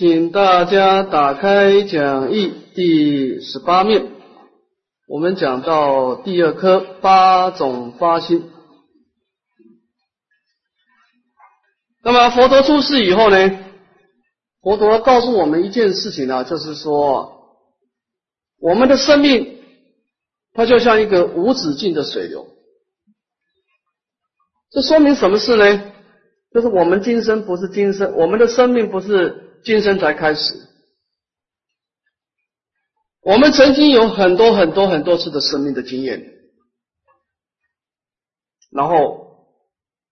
请大家打开讲义第十八面，我们讲到第二科八种发心。那么佛陀出世以后呢，佛陀告诉我们一件事情啊，就是说我们的生命它就像一个无止境的水流。这说明什么事呢？就是我们今生不是今生，我们的生命不是。今生才开始，我们曾经有很多很多很多次的生命的经验，然后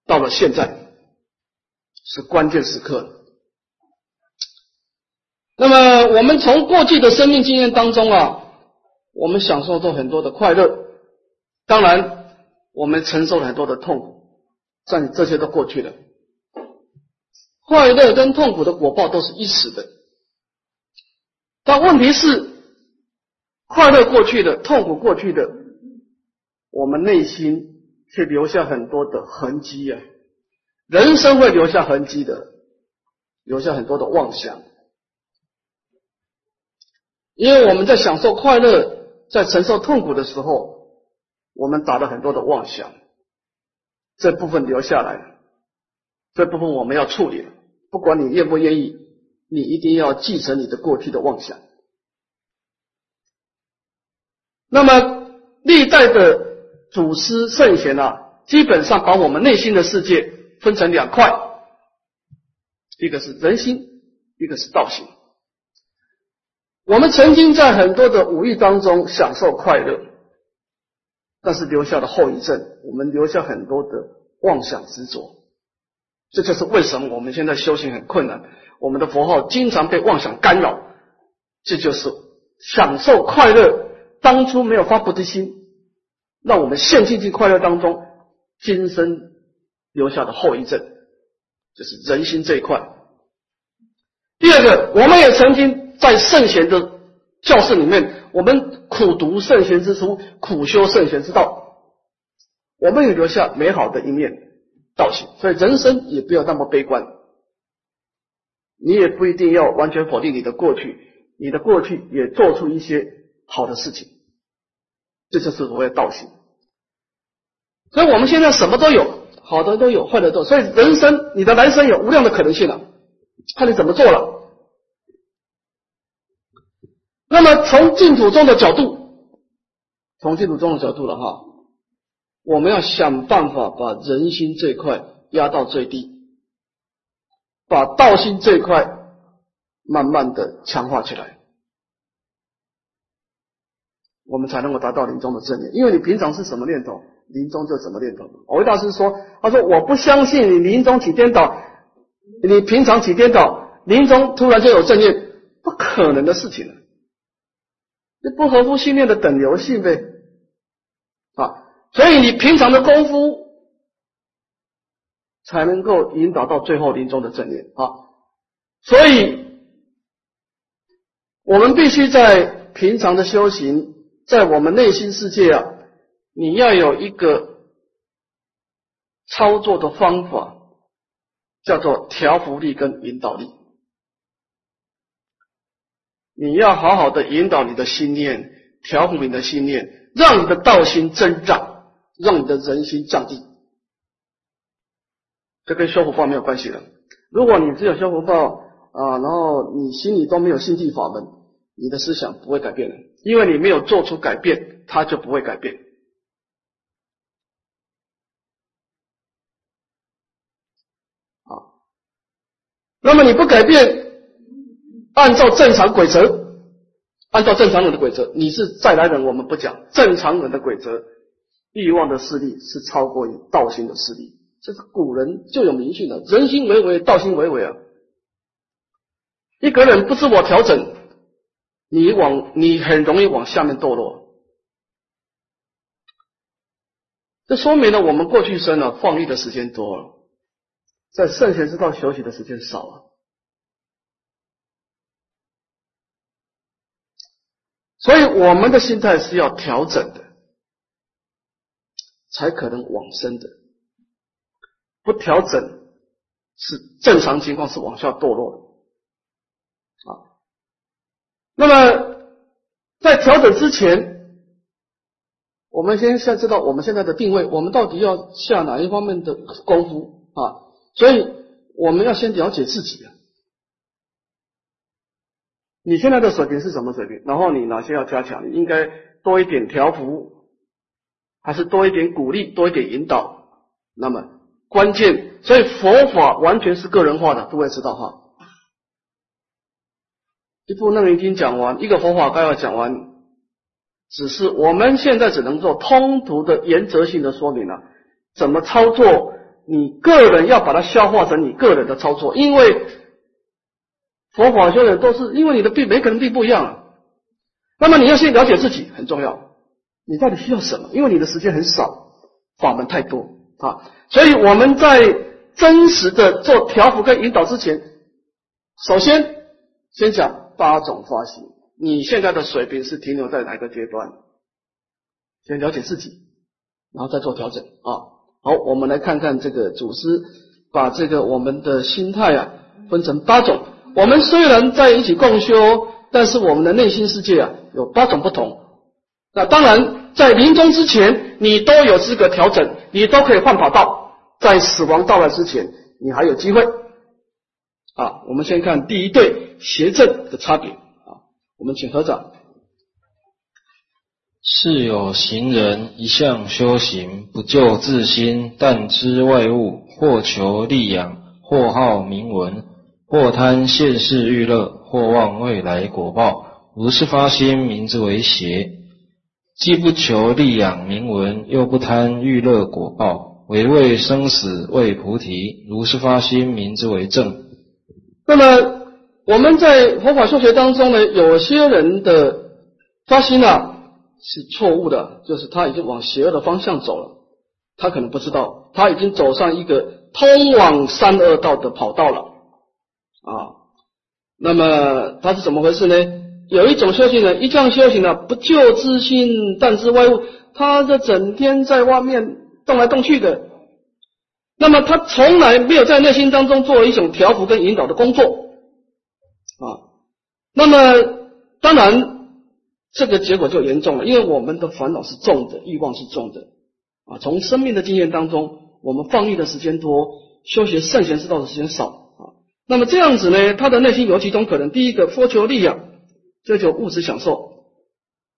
到了现在是关键时刻。那么我们从过去的生命经验当中啊，我们享受到很多的快乐，当然我们承受了很多的痛苦，但这些都过去了。快乐跟痛苦的果报都是一时的，但问题是，快乐过去的，痛苦过去的，我们内心却留下很多的痕迹啊！人生会留下痕迹的，留下很多的妄想，因为我们在享受快乐，在承受痛苦的时候，我们打了很多的妄想，这部分留下来，这部分我们要处理了。不管你愿不愿意，你一定要继承你的过去的妄想。那么历代的祖师圣贤啊，基本上把我们内心的世界分成两块，一个是人心，一个是道心。我们曾经在很多的武艺当中享受快乐，但是留下的后遗症，我们留下很多的妄想执着。这就是为什么我们现在修行很困难，我们的佛号经常被妄想干扰。这就是享受快乐当初没有发菩提心，让我们陷进去快乐当中，今生留下的后遗症，就是人心这一块。第二个，我们也曾经在圣贤的教室里面，我们苦读圣贤之书，苦修圣贤之道，我们也留下美好的一面。道行，所以人生也不要那么悲观，你也不一定要完全否定你的过去，你的过去也做出一些好的事情，这就是所谓道行。所以我们现在什么都有，好的都有，坏的都有，所以人生你的人生有无量的可能性了，看你怎么做了。那么从净土中的角度，从净土中的角度了哈。我们要想办法把人心这块压到最低，把道心这块慢慢的强化起来，我们才能够达到临终的正念。因为你平常是什么念头，临终就什么念头。我大师说，他说我不相信你临终起颠倒，你平常起颠倒，临终突然就有正念，不可能的事情了，这不合乎信念的等流性呗，啊。所以你平常的功夫才能够引导到最后临终的正念啊！所以我们必须在平常的修行，在我们内心世界啊，你要有一个操作的方法，叫做调伏力跟引导力。你要好好的引导你的心念，调伏你的心念，让你的道心增长。让你的人心降低，这跟修福报没有关系的。如果你只有修福报啊，然后你心里都没有心地法门，你的思想不会改变的，因为你没有做出改变，它就不会改变。啊，那么你不改变，按照正常规则，按照正常人的规则，你是再来人，我们不讲正常人的规则。欲望的势力是超过于道心的势力，这是古人就有明训的。人心为为，道心为为啊！一个人不自我调整，你往你很容易往下面堕落。这说明了我们过去生了放逸的时间多了，在圣贤之道休息的时间少了，所以我们的心态是要调整的。才可能往生的，不调整是正常情况是往下堕落的。啊。那么在调整之前，我们先先知道我们现在的定位，我们到底要下哪一方面的功夫啊？所以我们要先了解自己啊。你现在的水平是什么水平？然后你哪些要加强？应该多一点调伏，还是多一点鼓励，多一点引导？那么关键，所以佛法完全是个人化的，各位知道哈。一部《楞严经》讲完，一个佛法概要讲完，只是我们现在只能做通途的原则性的说明了。怎么操作？你个人要把它消化成你个人的操作，因为。佛法修的都是因为你的病，每个人病不一样。那么你要先了解自己很重要，你到底需要什么？因为你的时间很少，法门太多啊。所以我们在真实的做调伏跟引导之前，首先先讲八种发心。你现在的水平是停留在哪个阶段？先了解自己，然后再做调整啊。好，我们来看看这个祖师把这个我们的心态啊分成八种。我们虽然在一起共修，但是我们的内心世界啊有八种不同。那当然，在临终之前，你都有资格调整，你都可以换跑道。在死亡到来之前，你还有机会。啊，我们先看第一对邪正的差别。啊，我们请合掌。是有行人一向修行，不救自心，但知外物，或求利养，或好名闻。或贪现世欲乐，或望未来果报，如是发心，名之为邪。既不求利养名闻，又不贪欲乐果报，唯为生死为菩提，如是发心，名之为正。那么我们在佛法修学当中呢，有些人的发心啊是错误的，就是他已经往邪恶的方向走了，他可能不知道，他已经走上一个通往三恶道的跑道了。啊，那么他是怎么回事呢？有一种修行人，一这样修行呢，不救自心，但知外物，他这整天在外面动来动去的，那么他从来没有在内心当中做一种调伏跟引导的工作啊。那么当然这个结果就严重了，因为我们的烦恼是重的，欲望是重的啊。从生命的经验当中，我们放逸的时间多，修学圣贤之道的时间少啊。那么这样子呢，他的内心有几种可能：第一个，佛求利养，追求物质享受；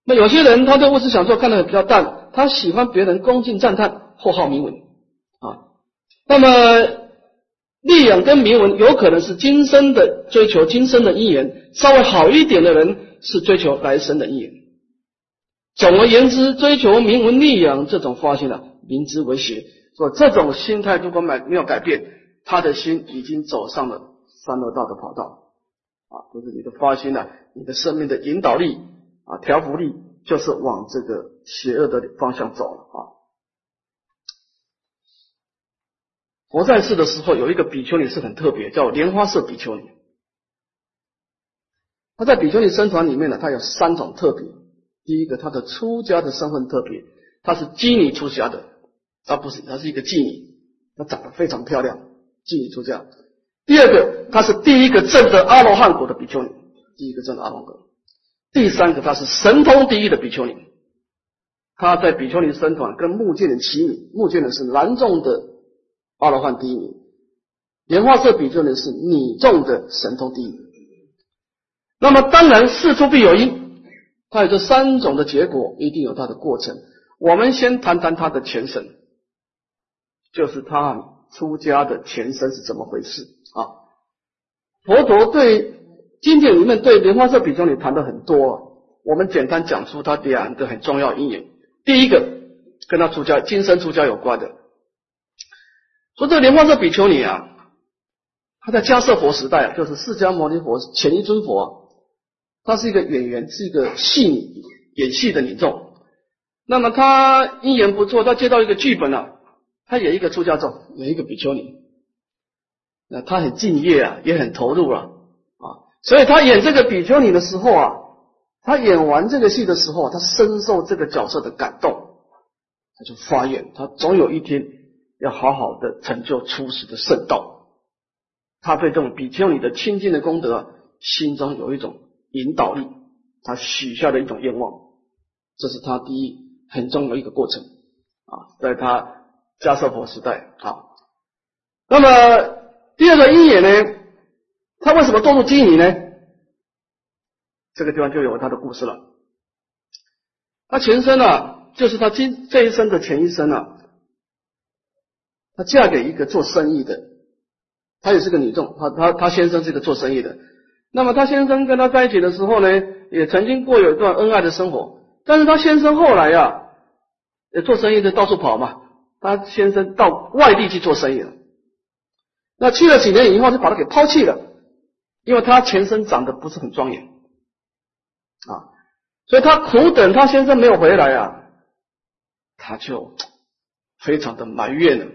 那有些人他对物质享受看得比较淡，他喜欢别人恭敬赞叹，或好名闻啊。那么利养跟名闻有可能是今生的追求，今生的因缘稍微好一点的人是追求来生的因缘。总而言之，追求名闻利养这种发心啊，明知为邪。说这种心态如果没没有改变，他的心已经走上了。三恶道的跑道啊，就是你的发心呢，你的生命的引导力啊，调伏力，就是往这个邪恶的方向走了啊。佛在世的时候，有一个比丘尼是很特别，叫莲花色比丘尼。他在比丘尼僧团里面呢，他有三种特别。第一个，他的出家的身份特别，他是妓女出家的，他不是，他是一个妓女，她长得非常漂亮，妓女出家。第二个，他是第一个证得阿罗汉果的比丘尼，第一个证得阿罗汉。第三个，他是神通第一的比丘尼，他在比丘尼僧团跟目犍连齐名，目犍连是男众的阿罗汉第一名，莲花色比丘尼是女众的神通第一名。那么当然事出必有因，他有这三种的结果，一定有他的过程。我们先谈谈他的前身，就是他出家的前身是怎么回事。啊，佛陀对经典里面对莲花色比丘尼谈的很多，我们简单讲出他两个很重要因缘。第一个跟他出家、今生出家有关的，说这个莲花色比丘尼啊，他在迦叶佛时代，就是释迦牟尼佛前一尊佛，他是一个演员，是一个戏演戏的女众。那么他因缘不错，他接到一个剧本啊，他演一个出家众，演一个比丘尼。那他很敬业啊，也很投入了啊，所以他演这个比丘尼的时候啊，他演完这个戏的时候，他深受这个角色的感动，他就发愿，他总有一天要好好的成就出世的圣道。他对这种比丘尼的清净的功德心中有一种引导力，他许下的一种愿望，这是他第一很重要的一个过程啊，在他迦舍佛时代啊。那么第二个因缘呢，他为什么堕入妓女呢？这个地方就有他的故事了。他前身啊，就是他今这一生的前一生啊，他嫁给一个做生意的，她也是个女众，她她她先生是个做生意的。那么她先生跟她在一起的时候呢，也曾经过有一段恩爱的生活。但是她先生后来呀，也做生意的到处跑嘛，她先生到外地去做生意了。那去了几年以后，就把他给抛弃了，因为他前身长得不是很庄严啊。所以他苦等他先生没有回来啊，他就非常的埋怨了，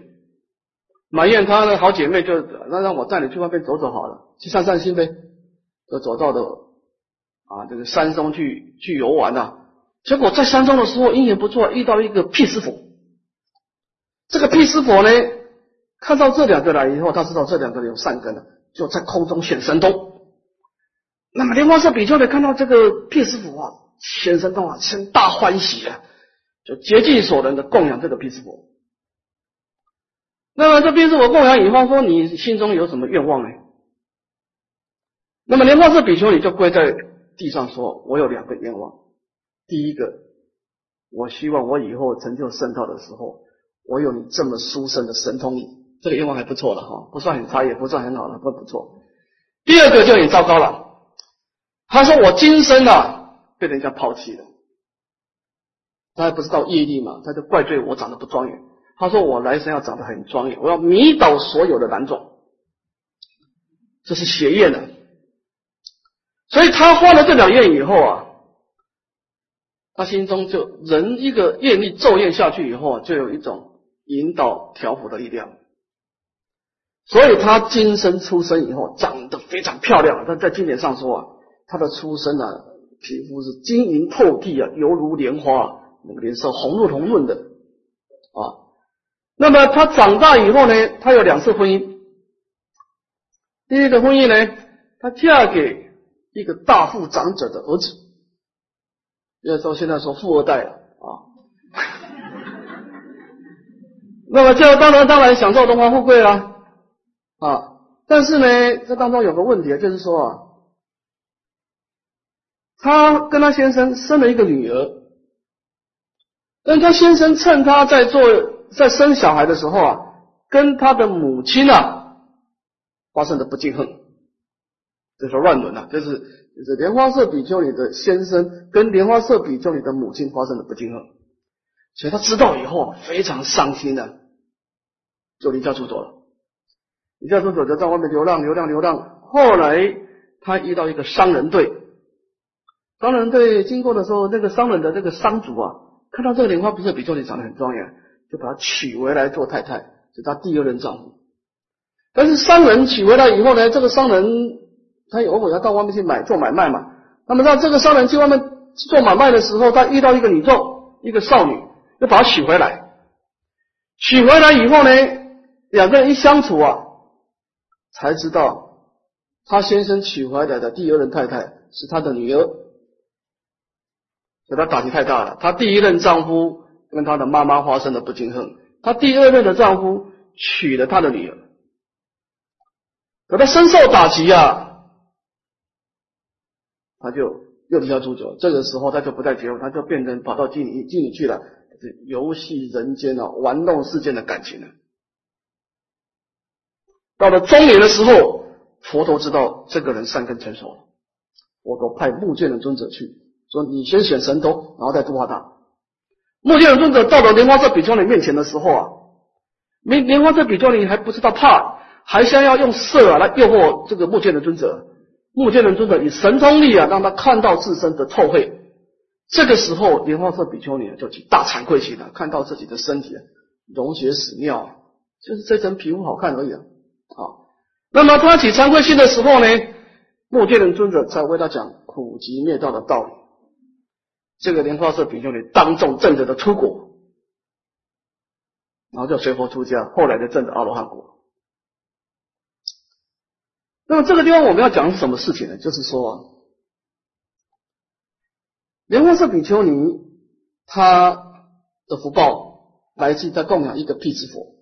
埋怨他的好姐妹就那让我带你去外面走走好了，去散散心呗。就走到的啊这个山中去去游玩呐，结果在山中的时候因缘不错，遇到一个辟师佛。这个辟师佛呢，看到这两个来以后，他知道这两个人有善根了，就在空中显神通。那么莲花色比丘呢，看到这个辟师佛啊。显神通啊，生大欢喜啊，就竭尽所能的供养这个毗湿佛。那么这毗湿佛供养以后，说你心中有什么愿望呢？那么莲花色比丘你就跪在地上说：“我有两个愿望。第一个，我希望我以后成就圣道的时候，我有你这么殊胜的神通力。这个愿望还不错了哈，不算很差，也不算很好了，不不错。第二个就很糟糕了。他说我今生啊。”被人家抛弃了，他还不知道业力嘛？他就怪罪我长得不庄严。他说我来生要长得很庄严，我要迷倒所有的男众，这是邪业的。所以他发了这两愿以后啊，他心中就人一个业力咒怨下去以后啊，就有一种引导调伏的力量。所以他今生出生以后长得非常漂亮。他在经典上说啊，他的出生啊。皮肤是晶莹透剔啊，犹如莲花，那个脸色红润红润的啊。那么他长大以后呢，他有两次婚姻。第一个婚姻呢，他嫁给一个大富长者的儿子，要说现在说富二代了啊。那么这当然当然享受荣华富贵了啊。但是呢，这当中有个问题啊，就是说啊。他跟他先生生了一个女儿，但他先生趁他在做在生小孩的时候啊，跟他的母亲啊发生的不敬恨，这是乱伦啊，这是就是莲花色比丘里的先生跟莲花色比丘里的母亲发生的不敬恨，所以他知道以后啊非常伤心的，就离家出走了。离家出走就在外面流浪，流浪，流浪。后来他遇到一个商人队。商人队经过的时候，那个商人的那个商主啊，看到这个莲花不是比丘尼长得很庄严，就把她娶回来做太太，是他第二任丈夫。但是商人娶回来以后呢，这个商人他偶尔要到外面去买做买卖嘛。那么让这个商人去外面做买卖的时候，他遇到一个女众，一个少女，就把她娶回来。娶回来以后呢，两个人一相处啊，才知道他先生娶回来的第二任太太是他的女儿。给他打击太大了。她第一任丈夫跟她的妈妈发生了不敬恨，她第二任的丈夫娶了她的女儿，可她深受打击啊，她就又离家出走。这个时候，她就不再结婚，她就变成跑到妓女妓女去了，游戏人间啊，玩弄世间的感情了。到了中年的时候，佛陀知道这个人善根成熟了，我都派目犍连尊者去。说你先选神通，然后再度化他。目犍连尊者到了莲花色比丘尼面前的时候啊，莲莲花色比丘尼还不知道怕，还想要用色啊来诱惑这个目犍连尊者。目犍连尊者以神通力啊，让他看到自身的臭秽。这个时候，莲花色比丘尼就大惭愧心了，看到自己的身体溶血屎尿，就是这层皮肤好看而已啊。那么他起惭愧心的时候呢，目犍连尊者才为他讲苦集灭道的道理。这个莲花色比丘尼当众证得的出国，然后就随佛出家，后来就证得阿罗汉果。那么这个地方我们要讲什么事情呢？就是说，莲花色比丘尼他的福报来自于他供养一个辟支佛，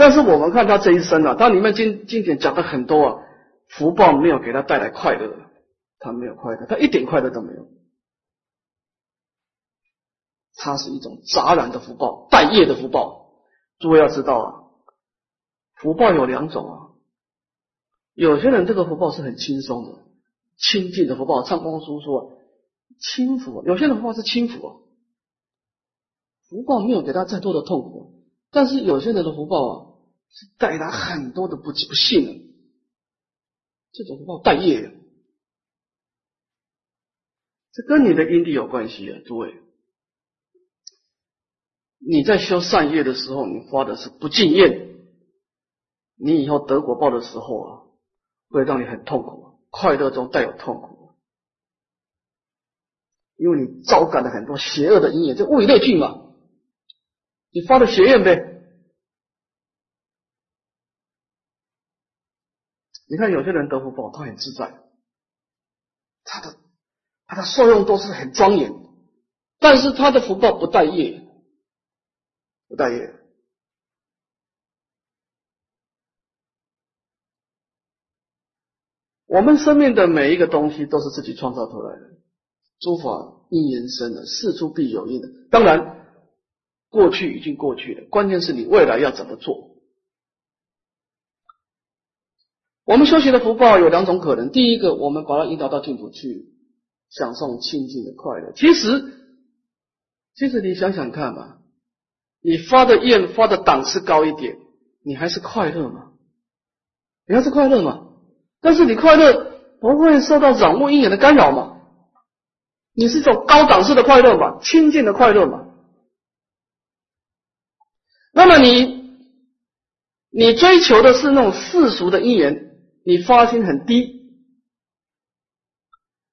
但是我们看他这一生啊，他里面经经典讲的很多啊，福报没有给他带来快乐，他没有快乐，他一点快乐都没有，它是一种杂染的福报，带业的福报。诸位要知道啊，福报有两种啊。有些人这个福报是很轻松的、清净的福报。唱光书说轻福，有些人福报是轻福啊，福报没有给他再多的痛苦。但是有些人的福报啊，是带来很多的不不幸，这种报带业，这跟你的因地有关系啊，诸位。你在修善业的时候，你发的是不敬业，你以后得果报的时候啊。会让你很痛苦，快乐中带有痛苦，因为你招感了很多邪恶的因缘，就物以类聚嘛。你发的邪愿呗。你看有些人得福报，他很自在，他的他的受用都是很庄严，但是他的福报不带业，不带业。我们生命的每一个东西都是自己创造出来的，诸法因缘生的，事出必有因的。当然，过去已经过去了，关键是你未来要怎么做。我们修行的福报有两种可能，第一个，我们把它引导到净土去，享受清净的快乐。其实，其实你想想看吧，你发的愿发的档次高一点，你还是快乐吗？你还是快乐吗？但是你快乐不会受到染物因缘的干扰吗？你是一种高档次的快乐嘛，清净的快乐嘛。那么你你追求的是那种世俗的因缘，你发心很低，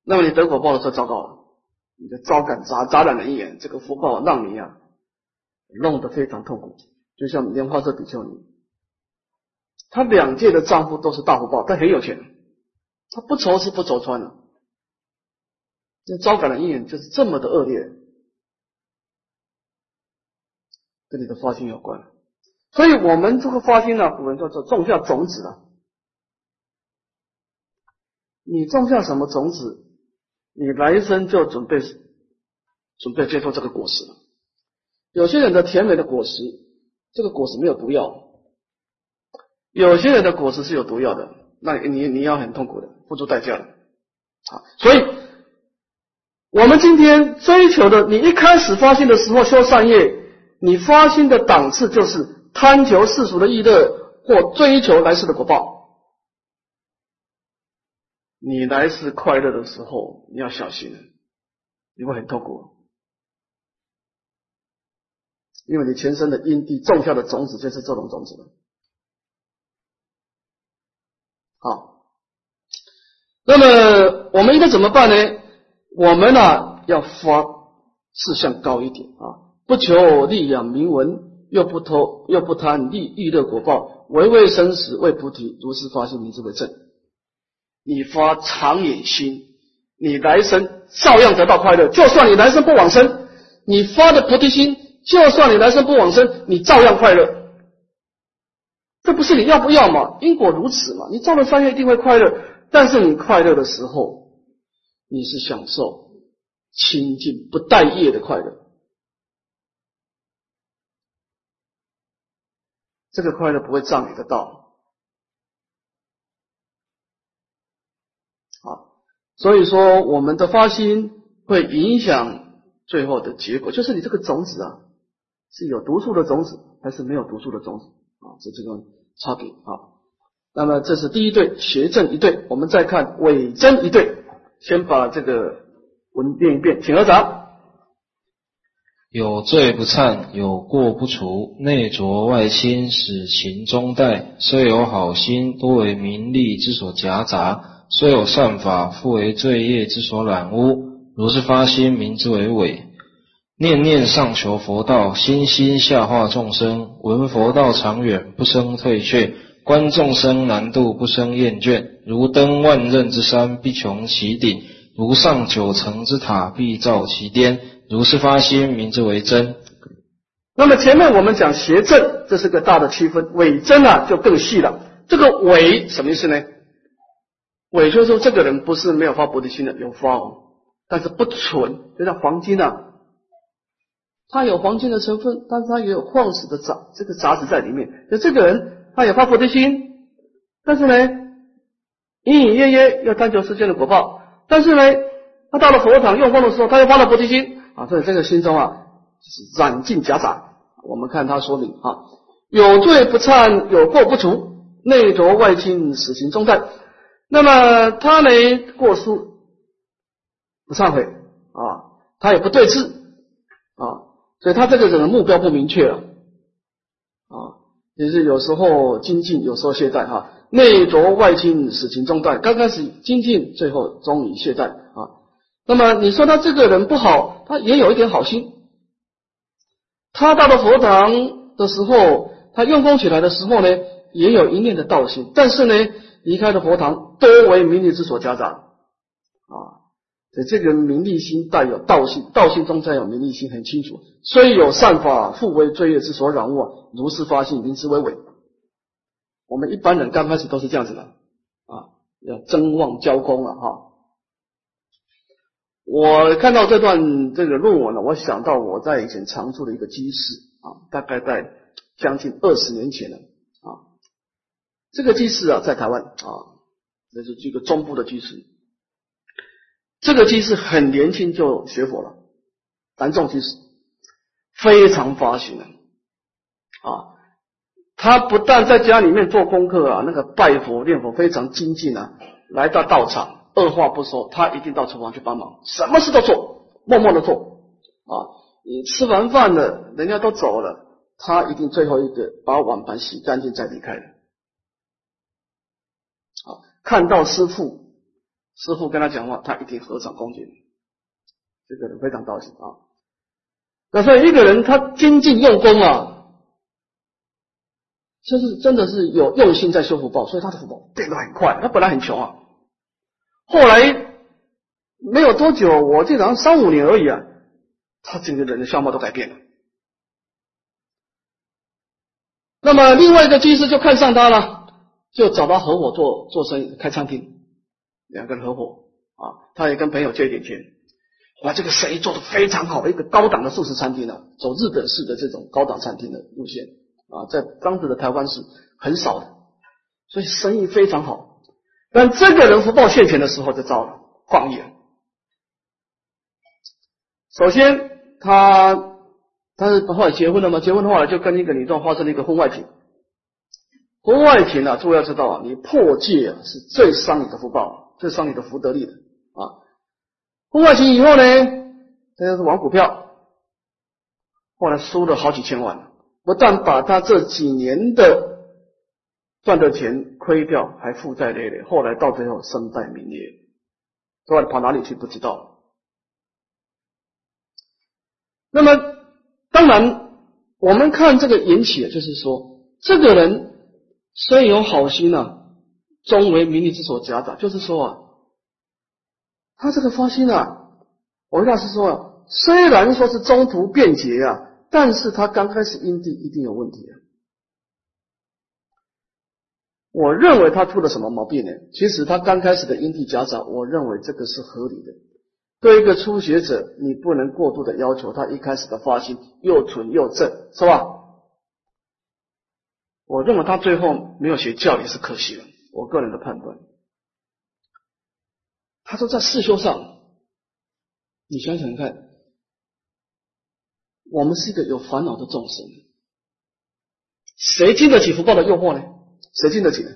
那么你得果报的时候糟糕了，你的招感杂杂染的因缘，这个福报让你啊弄得非常痛苦，就像莲花色比丘尼。她两届的丈夫都是大福报，她很有钱，她不愁吃不愁穿了。这招感的因缘就是这么的恶劣，跟你的发心有关。所以我们这个发心呢，古人叫做种下种子啊。你种下什么种子，你来生就准备准备接受这个果实。有些人的甜美的果实，这个果实没有毒药。有些人的果实是有毒药的，那你你要很痛苦的，付出代价的。啊，所以我们今天追求的，你一开始发心的时候修善业，你发心的档次就是贪求世俗的意乐或追求来世的果报。你来世快乐的时候，你要小心，你会很痛苦，因为你全身的因地种下的种子就是这种种子。好，那么我们应该怎么办呢？我们呢要发志向高一点啊，不求利养名闻，又不偷，又不贪利欲乐果报，唯为生死，为菩提，如是发心，名之为正。你发长远心，你来生照样得到快乐。就算你来生不往生，你发的菩提心，就算你来生不往生，你照样快乐。这不是你要不要嘛？因果如此嘛。你造了善业一定会快乐，但是你快乐的时候，你是享受清净不带业的快乐。这个快乐不会障你的道。好，所以说我们的发心会影响最后的结果，就是你这个种子啊，是有毒素的种子还是没有毒素的种子啊？这这个。差别啊，那么这是第一对邪正一对，我们再看伪真一对。先把这个文念一遍，请合掌。有罪不忏，有过不除，内浊外清，使情中带。虽有好心，多为名利之所夹杂；虽有善法，复为罪业之所染污。如是发心，名之为伪。念念上求佛道，心心下化众生。闻佛道长远，不生退却，观众生难度不生厌倦，如登万仞之山，必穷其顶；如上九层之塔，必造其巅。如是发心，名之为真。那么前面我们讲邪正，这是个大的区分，伪真啊就更细了。这个伪什么意思呢？伪就是说这个人不是没有发菩提心的，有发哦，但是不纯，就像黄金啊，它有黄金的成分，但是它也有矿石的杂这个杂质在里面。就这个人他有发菩提心，但是呢，隐隐约约要探求世间的果报，但是呢，他到了佛堂用功的时候，他又发了菩提心啊，所以这个心中啊就是染尽夹杂。我们看他说明啊，有罪不忏，有过不除，内浊外侵，死刑中断。那么他呢过失不忏悔啊，他也不对峙啊，所以他这个人的目标不明确了啊，也是有时候精进，有时候懈怠哈。内浊外侵，死情中断。刚开始精进，最后终于懈怠啊。那么你说他这个人不好，他也有一点好心。他到了佛堂的时候，他用功起来的时候呢，也有一念的道心，但是呢。离开了佛堂，多为名利之所夹杂啊！所以这个名利心带有道心，道心中再有名利心，很清楚。虽有善法，复为罪业之所染物！如是发心，名之为伪。我们一般人刚开始都是这样子的啊，要争旺交功了哈。我看到这段这个论文呢，我想到我在以前常住的一个居士啊，大概在将近二十年前了。这个居士啊，在台湾啊，这是这个中部的居士。这个居士很年轻就学佛了，南众居士非常发心啊。他不但在家里面做功课啊，那个拜佛念佛非常精进啊。来到道场，二话不说，他一定到厨房去帮忙，什么事都做，默默的做啊。你吃完饭了，人家都走了，他一定最后一个把碗盘洗干净再离开的。看到师傅，师傅跟他讲话，他一定合掌恭敬。这个人非常高兴啊。那所以一个人他精进用功啊，就是真的是有用心在修福报，所以他的福报变得很快。他本来很穷啊，后来没有多久，我记得三五年而已啊，他整个人的相貌都改变了。那么另外一个居士就看上他了。就找他合伙做做生意，开餐厅，两个人合伙啊，他也跟朋友借一点钱，哇，这个生意做的非常好，一个高档的素食餐厅呢，走日本式的这种高档餐厅的路线啊，在当时的台湾是很少的，所以生意非常好。但这个人福报现前的时候就糟了，放逸。首先，他他是后来结婚了嘛，结婚的话就跟一个女的发生了一个婚外情。婚外情啊，诸位要知道啊，你破戒啊是最伤你的福报，最伤你的福德力的啊。婚外情以后呢，他就是玩股票，后来输了好几千万，不但把他这几年的赚的钱亏掉，还负债累累，后来到最后身败名裂，后来跑哪里去不知道。那么当然，我们看这个引起，就是说这个人。虽有好心呐，终为名利之所夹杂。就是说啊，他这个发心啊，我大师说啊，虽然说是中途变节啊，但是他刚开始因地一定有问题啊。我认为他出了什么毛病呢？其实他刚开始的因地夹杂，我认为这个是合理的。对一个初学者，你不能过度的要求他一开始的发心又纯又正，是吧？我认为他最后没有学教也是可惜了，我个人的判断。他说在世修上，你想想看，我们是一个有烦恼的众生，谁经得起福报的诱惑呢？谁经得起呢？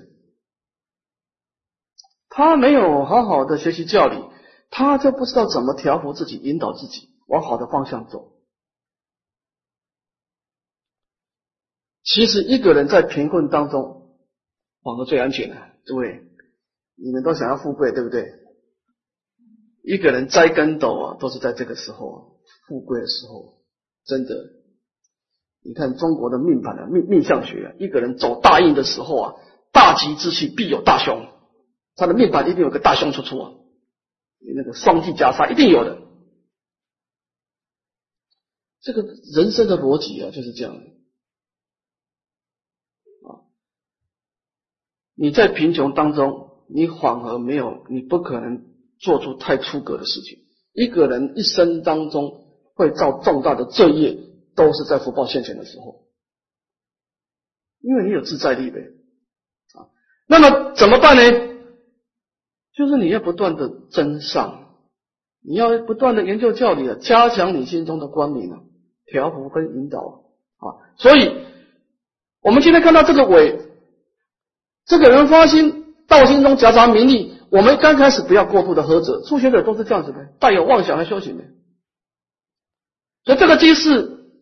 他没有好好的学习教理，他就不知道怎么调伏自己，引导自己往好的方向走。其实一个人在贫困当中，反而最安全的。诸位，你们都想要富贵，对不对？一个人栽跟斗啊，都是在这个时候，富贵的时候，真的。你看中国的命盘的命命相学，一个人走大运的时候啊，大吉之气必有大凶，他的命盘一定有个大凶出处啊，那个双忌加杀一定有的。这个人生的逻辑啊，就是这样的啊。你在贫穷当中，你反而没有，你不可能做出太出格的事情。一个人一生当中会造重大的罪业，都是在福报现前的时候，因为你有自在力呗啊。那么怎么办呢？就是你要不断的增上，你要不断的研究教理啊，加强你心中的光明啊。调伏跟引导啊，所以我们今天看到这个伪，这个人发心道心中夹杂名利，我们刚开始不要过度的呵责，初学者都是这样子的，带有妄想来修行的。所以这个机事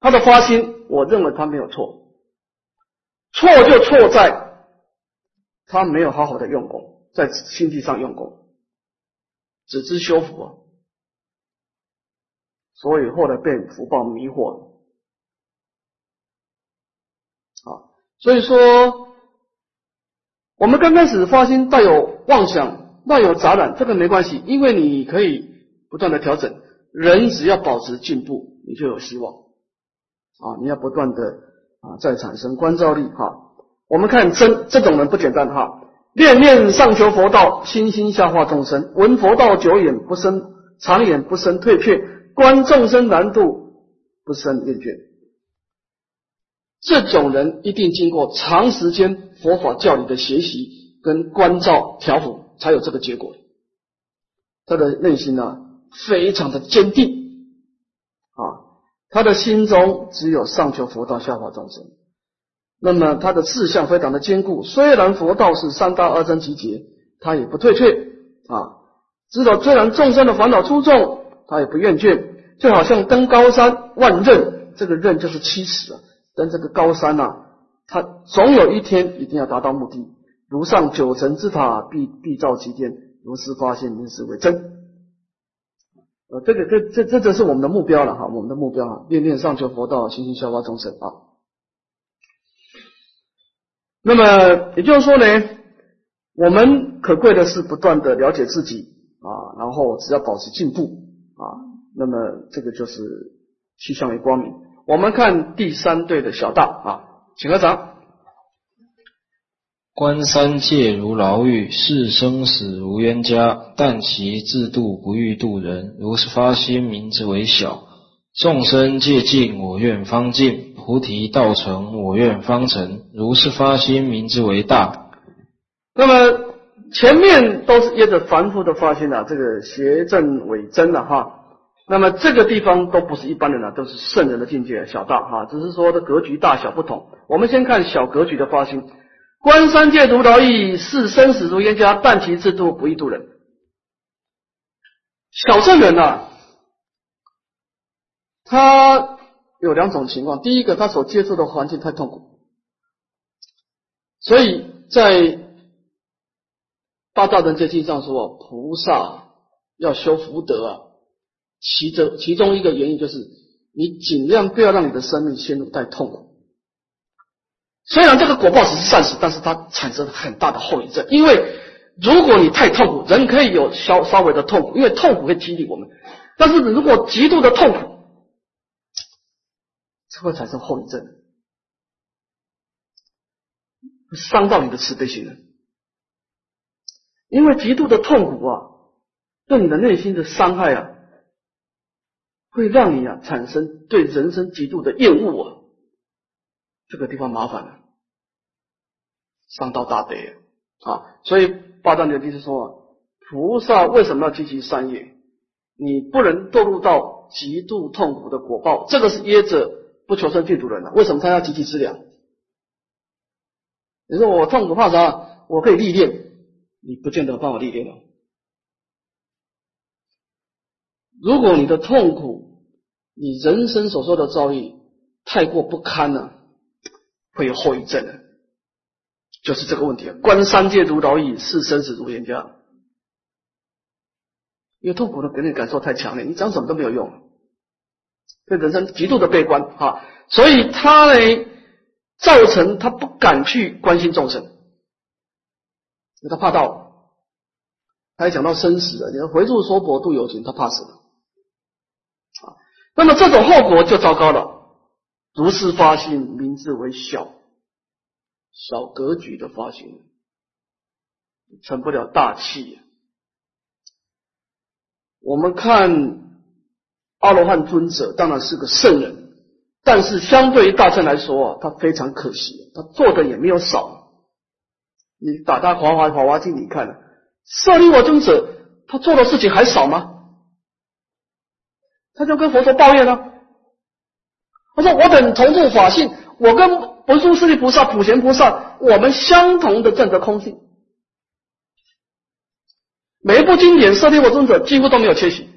他的发心，我认为他没有错，错就错在他没有好好的用功，在心地上用功，只知修福啊。所以后来被福报迷惑了，啊，所以说我们刚开始发心带有妄想、带有杂染，这个没关系，因为你可以不断的调整。人只要保持进步，你就有希望啊！你要不断的啊，再产生关照力哈。我们看真这种人不简单哈，念念上求佛道，心心下化众生，闻佛道久远不生，长远不生退却。观众生难度不生厌倦，这种人一定经过长时间佛法教理的学习跟关照调伏，才有这个结果。他的内心呢，非常的坚定啊，他的心中只有上求佛道，下化众生。那么他的志向非常的坚固，虽然佛道是三大二真集结，他也不退却啊。知道虽然众生的烦恼出众。他也不厌倦，就好像登高山万仞，这个仞就是七尺啊。但这个高山呐，它总有一天一定要达到目的。如上九层之塔，必必照其天；如是发现，名是为真。呃，这个这这这就是我们的目标了哈，我们的目标啊，念念上求佛道，心心消化众生啊。那么也就是说呢，我们可贵的是不断的了解自己啊，然后只要保持进步。啊，那么这个就是趋向于光明。我们看第三对的小道啊，请合掌。观三界如牢狱，视生死如冤家。但其自度不欲度人，如是发心，名之为小。众生界尽，我愿方尽；菩提道成，我愿方成。如是发心，名之为大。那么。前面都是掖着凡夫的发心啊，这个邪正伪真的哈。那么这个地方都不是一般人啊，都是圣人的境界，小大哈，只是说的格局大小不同。我们先看小格局的发心：观三界如牢狱，视生死如冤家，但其制度不易度人。小圣人呐，他有两种情况：第一个，他所接触的环境太痛苦，所以在大道人界经上说，菩萨要修福德啊，其中其中一个原因就是你尽量不要让你的生命陷入太痛苦。虽然这个果报只是暂时，但是它产生很大的后遗症。因为如果你太痛苦，人可以有稍稍微的痛苦，因为痛苦会激励我们。但是如果极度的痛苦，这会产生后遗症，伤到你的慈悲心了。因为极度的痛苦啊，对你的内心的伤害啊，会让你啊产生对人生极度的厌恶啊，这个地方麻烦了，伤到大德啊。所以八藏的意思说，菩萨为什么要积极善业？你不能堕入到极度痛苦的果报，这个是耶者不求生净土人了。为什么他要积极治疗？你说我痛苦怕啥？我可以历练。你不见得帮我历练了。如果你的痛苦，你人生所受的遭遇太过不堪了，会有后遗症的，就是这个问题。观三界如牢狱，视生死如冤家。因为痛苦的给你感受太强烈，你讲什么都没有用，对人生极度的悲观啊。所以他呢，造成他不敢去关心众生，因为他怕到。他还讲到生死的，你要回住娑婆度有情，他怕死了。那么这种后果就糟糕了，如是发心，名字为小小格局的发心，成不了大器。我们看阿罗汉尊者当然是个圣人，但是相对于大乘来说啊，他非常可惜，他做的也没有少。你打他华华华华经，你看。舍利我尊者，他做的事情还少吗？他就跟佛陀抱怨了。他说：“我等同住法性，我跟文殊师利菩萨、普贤菩萨，我们相同的证得空性。每一部经典，舍利我尊者几乎都没有缺席。”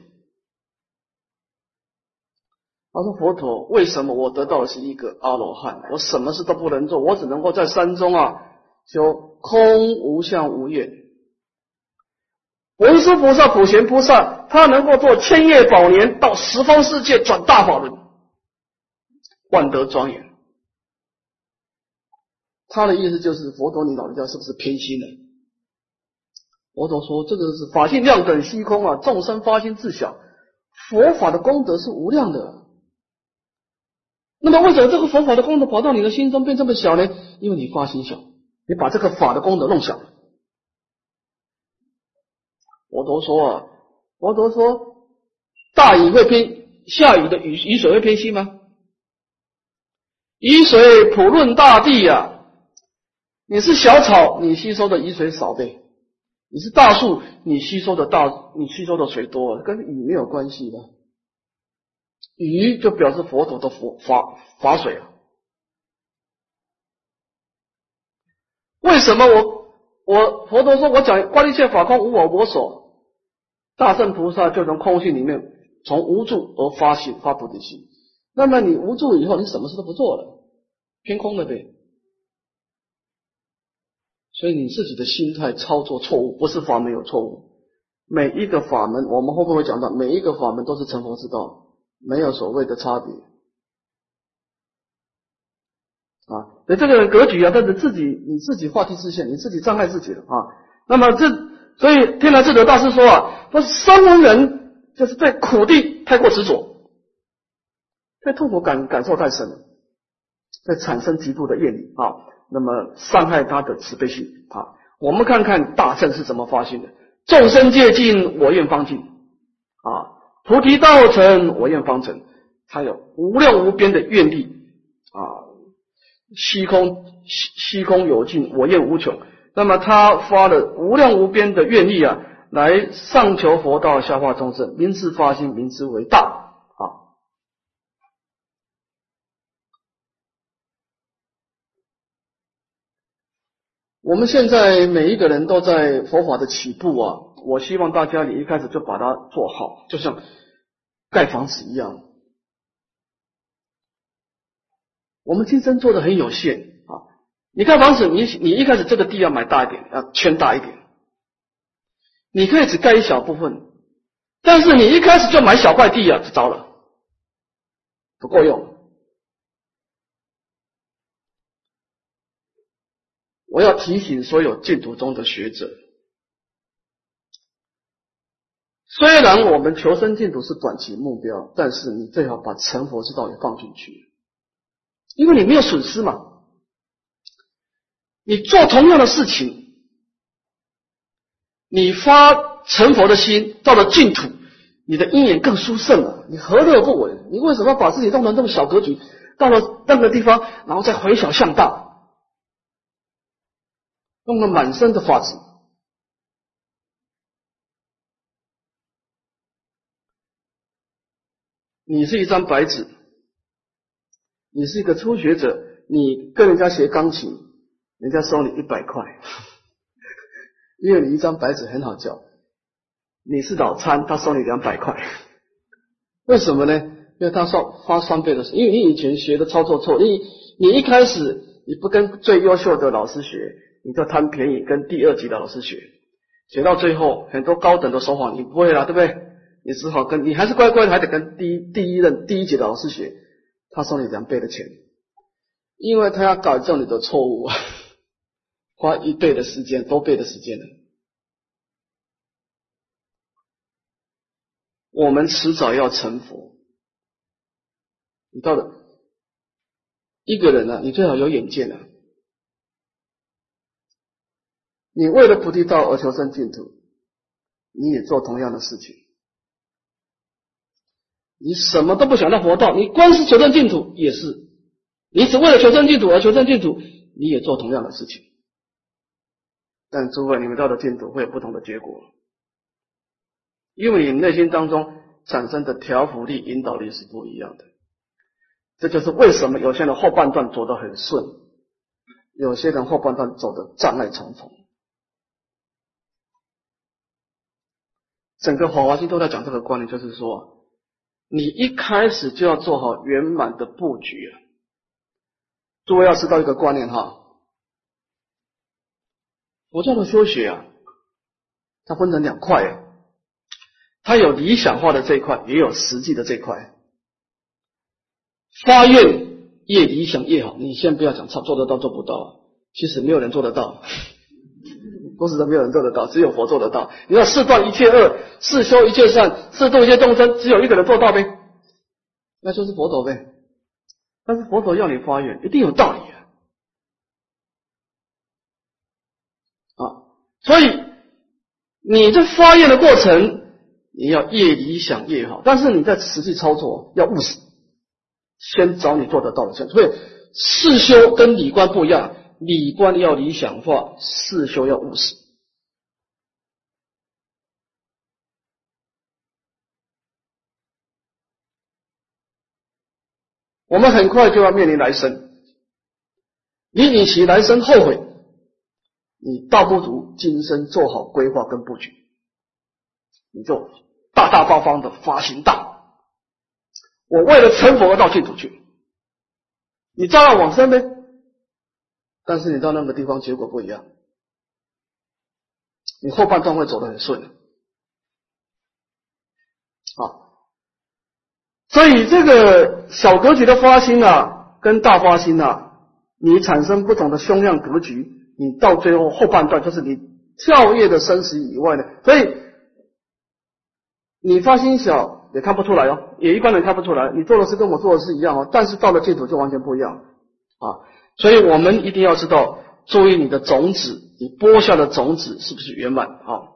他说：“佛陀，为什么我得到的是一个阿罗汉？我什么事都不能做，我只能够在山中啊，修空无相无愿。”文殊菩萨、普贤菩萨，他能够做千叶宝莲，到十方世界转大法轮，万德庄严。他的意思就是，佛陀，你老人家是不是偏心了？佛陀说，这个是法性量等虚空啊，众生发心自小，佛法的功德是无量的。那么，为什么这个佛法的功德跑到你的心中变这么小呢？因为你发心小，你把这个法的功德弄小。佛陀说啊，佛陀说，大雨会偏下雨的雨雨水会偏西吗？雨水普润大地呀，你是小草，你吸收的雨水少呗；你是大树，你吸收的大你吸收的水多，跟雨没有关系的。雨就表示佛陀的佛法法水啊。为什么我我佛陀说我讲观一切法空无我我所？大圣菩萨就从空性里面，从无助而发心发菩提心。那么你无助以后，你什么事都不做了，偏空了呗。所以你自己的心态操作错误，不是法门有错误。每一个法门，我们会不会讲到每一个法门都是成佛之道，没有所谓的差别啊？所以这个格局啊，但是自己你自己画地自限，你自己障碍自己了啊。那么这。所以天台智德大师说啊，说声闻人就是对苦地太过执着，对痛苦感感受太深，会产生极度的业力啊，那么伤害他的慈悲心啊。我们看看大圣是怎么发心的：众生皆尽，我愿方尽啊；菩提道成，我愿方成。他有无量无边的愿力啊，虚空虚虚空有尽，我愿无穷。那么他发了无量无边的愿力啊，来上求佛道，下化众生，名之发心，名之为大啊。我们现在每一个人都在佛法的起步啊，我希望大家你一开始就把它做好，就像盖房子一样。我们今生做的很有限。你盖房子，你你一开始这个地要买大一点，要圈大一点。你可以只盖一小部分，但是你一开始就买小块地啊，就糟了，不够用。我要提醒所有净土中的学者，虽然我们求生净土是短期目标，但是你最好把成佛之道也放进去，因为你没有损失嘛。你做同样的事情，你发成佛的心，到了净土，你的因缘更殊胜了。你何乐不为？你为什么把自己弄成这么小格局？到了那个地方，然后再回小向大，弄得满身的法子。你是一张白纸，你是一个初学者，你跟人家学钢琴。人家收你一百块，因为你一张白纸很好教。你是老参，他收你两百块，为什么呢？因为他说花双倍的，因为你以前学的操作错，你你一开始你不跟最优秀的老师学，你就贪便宜跟第二级的老师学，学到最后很多高等的手法你不会了，对不对？你只好跟你还是乖乖的，还得跟第一第一任第一级的老师学，他收你两倍的钱。因为他要改正你的错误，花一倍的时间，多倍的时间呢。我们迟早要成佛。你到了一个人呢，你最好有眼见啊。你为了菩提道而求生净土，你也做同样的事情。你什么都不想到佛道，你光是求生净土也是。你只为了求生净土而求生净土，你也做同样的事情。但诸位，你们到的净土会有不同的结果，因为你内心当中产生的调伏力、引导力是不一样的。这就是为什么有些人后半段走得很顺，有些人后半段走的障碍重重。整个《法华经》都在讲这个观念，就是说，你一开始就要做好圆满的布局啊！诸位要知道一个观念哈，佛教的修学啊，它分成两块啊，它有理想化的这一块，也有实际的这一块。发愿越理想越好，你先不要讲做做得到做不到，其实没有人做得到。都是没有人做得到，只有佛做得到。你要四断一切恶，四修一切善，四度一切众生，只有一个人做到呗，那就是佛陀呗。但是佛陀要你发愿，一定有道理啊！啊，所以你这发愿的过程，你要越理想越好。但是你在实际操作要务实，先找你做得到的先。所以四修跟理观不一样。理观要理想化，四修要务实。我们很快就要面临来生，你与其来生后悔，你倒不如今生做好规划跟布局，你就大大方方的发心大。我为了成佛而到净土去，你照样往生呗。但是你到那个地方，结果不一样。你后半段会走得很顺，啊，所以这个小格局的发心啊，跟大发心啊，你产生不同的胸量格局，你到最后后半段就是你跳跃的生死以外呢，所以你发心小也看不出来哦，也一般人看不出来，你做的事跟我做的是一样哦，但是到了净土就完全不一样啊。所以我们一定要知道，注意你的种子，你播下的种子是不是圆满啊？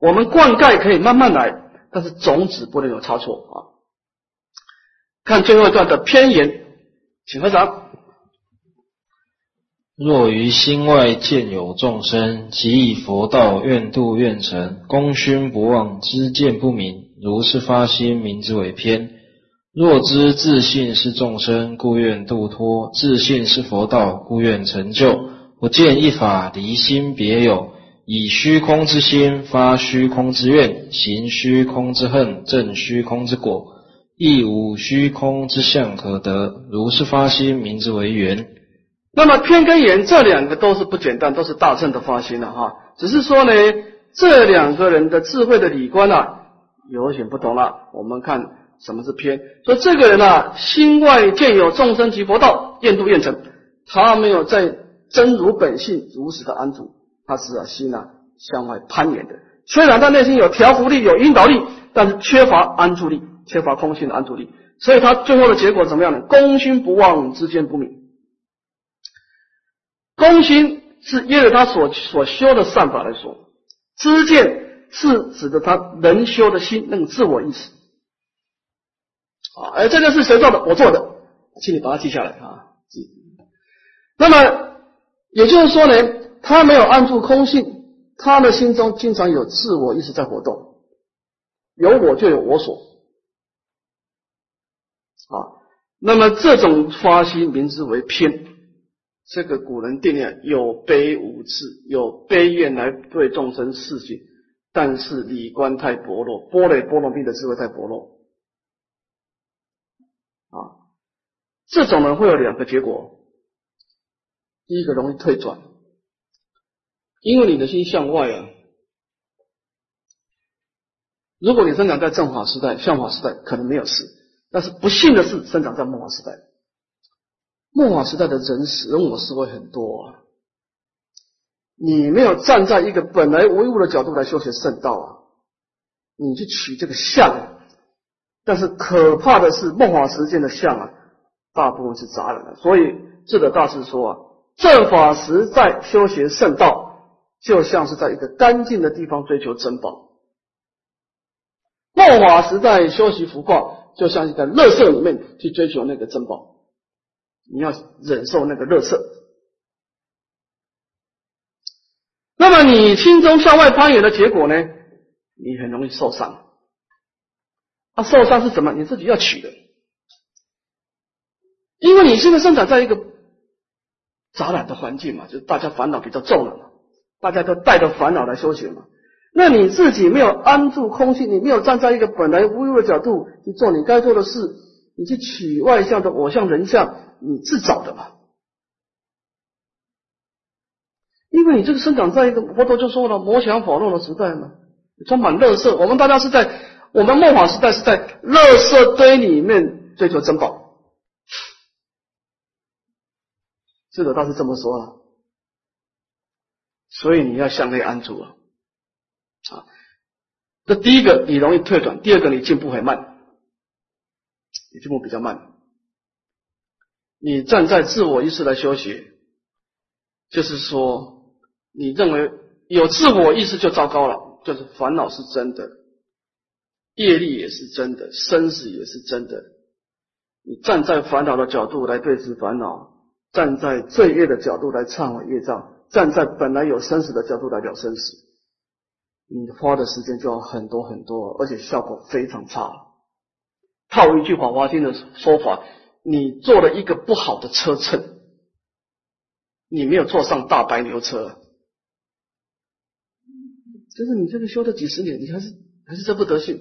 我们灌溉可以慢慢来，但是种子不能有差错啊。看最后一段的偏言，请合掌。若于心外见有众生，即以佛道愿度愿成，功勋不忘，知见不明，如是发心，名之为偏。若知自信是众生，故愿度脱；自信是佛道，故愿成就。不见一法离心别有，以虚空之心发虚空之愿，行虚空之恨，证虚空之果，亦无虚空之相可得。如是发心，名之为缘。那么偏跟缘这两个都是不简单，都是大乘的发心了哈。只是说呢，这两个人的智慧的理观啊，有些不同了。我们看。什么是偏？说这个人啊，心外见有众生及佛道，愿度愿成。他没有在真如本性如实的安住，他是啊心啊向外攀岩的。虽然他内心有调伏力、有引导力，但是缺乏安住力，缺乏空性的安住力。所以他最后的结果怎么样呢？公心不忘，知见不明。空心是因为他所所修的善法来说，知见是指的他能修的心那个自我意识。啊，哎，这件事谁做的？我做的，请你把它记下来啊。记。那么也就是说呢，他没有按住空性，他的心中经常有自我意识在活动，有我就有我所。啊，那么这种发心名字为偏。这个古人定念有悲无智，有悲愿来对众生示性，但是理观太薄弱，波雷波罗蜜的智慧太薄弱。啊，这种人会有两个结果。第一个容易退转，因为你的心向外啊。如果你生长在正法时代、相法时代，可能没有事；但是不幸的是，生长在末法时代。末法时代的人人我思维很多啊，你没有站在一个本来唯物的角度来修学圣道啊，你去取这个相，但是可怕的是末法时间的相啊，大部分是杂染的，所以智者大师说啊，正法时在修学圣道，就像是在一个干净的地方追求珍宝；末法时代修习福报，就像是在乐色里面去追求那个珍宝。你要忍受那个热色，那么你心中向外攀援的结果呢？你很容易受伤。啊，受伤是什么？你自己要取的，因为你现在生长在一个杂染的环境嘛，就是大家烦恼比较重了嘛，大家都带着烦恼来修行嘛。那你自己没有安住空性，你没有站在一个本来无忧的角度去做你该做的事，你去取外向的我相人相。你自找的嘛？因为你这个生长在一个佛陀就说了“魔想法论”的时代嘛，充满乐色。我们大家是在我们末法时代是在乐色堆里面追求珍宝。智者倒是这么说了，所以你要向内安住啊！啊，这第一个你容易退转，第二个你进步很慢，你进步比较慢。你站在自我意识来修学，就是说，你认为有自我意识就糟糕了，就是烦恼是真的，业力也是真的，生死也是真的。你站在烦恼的角度来对治烦恼，站在罪业的角度来忏悔业障，站在本来有生死的角度来了生死，你花的时间就要很多很多，而且效果非常差。套一句《法华经》的说法。你坐了一个不好的车乘，你没有坐上大白牛车，就是你这个修了几十年，你还是还是这副德性，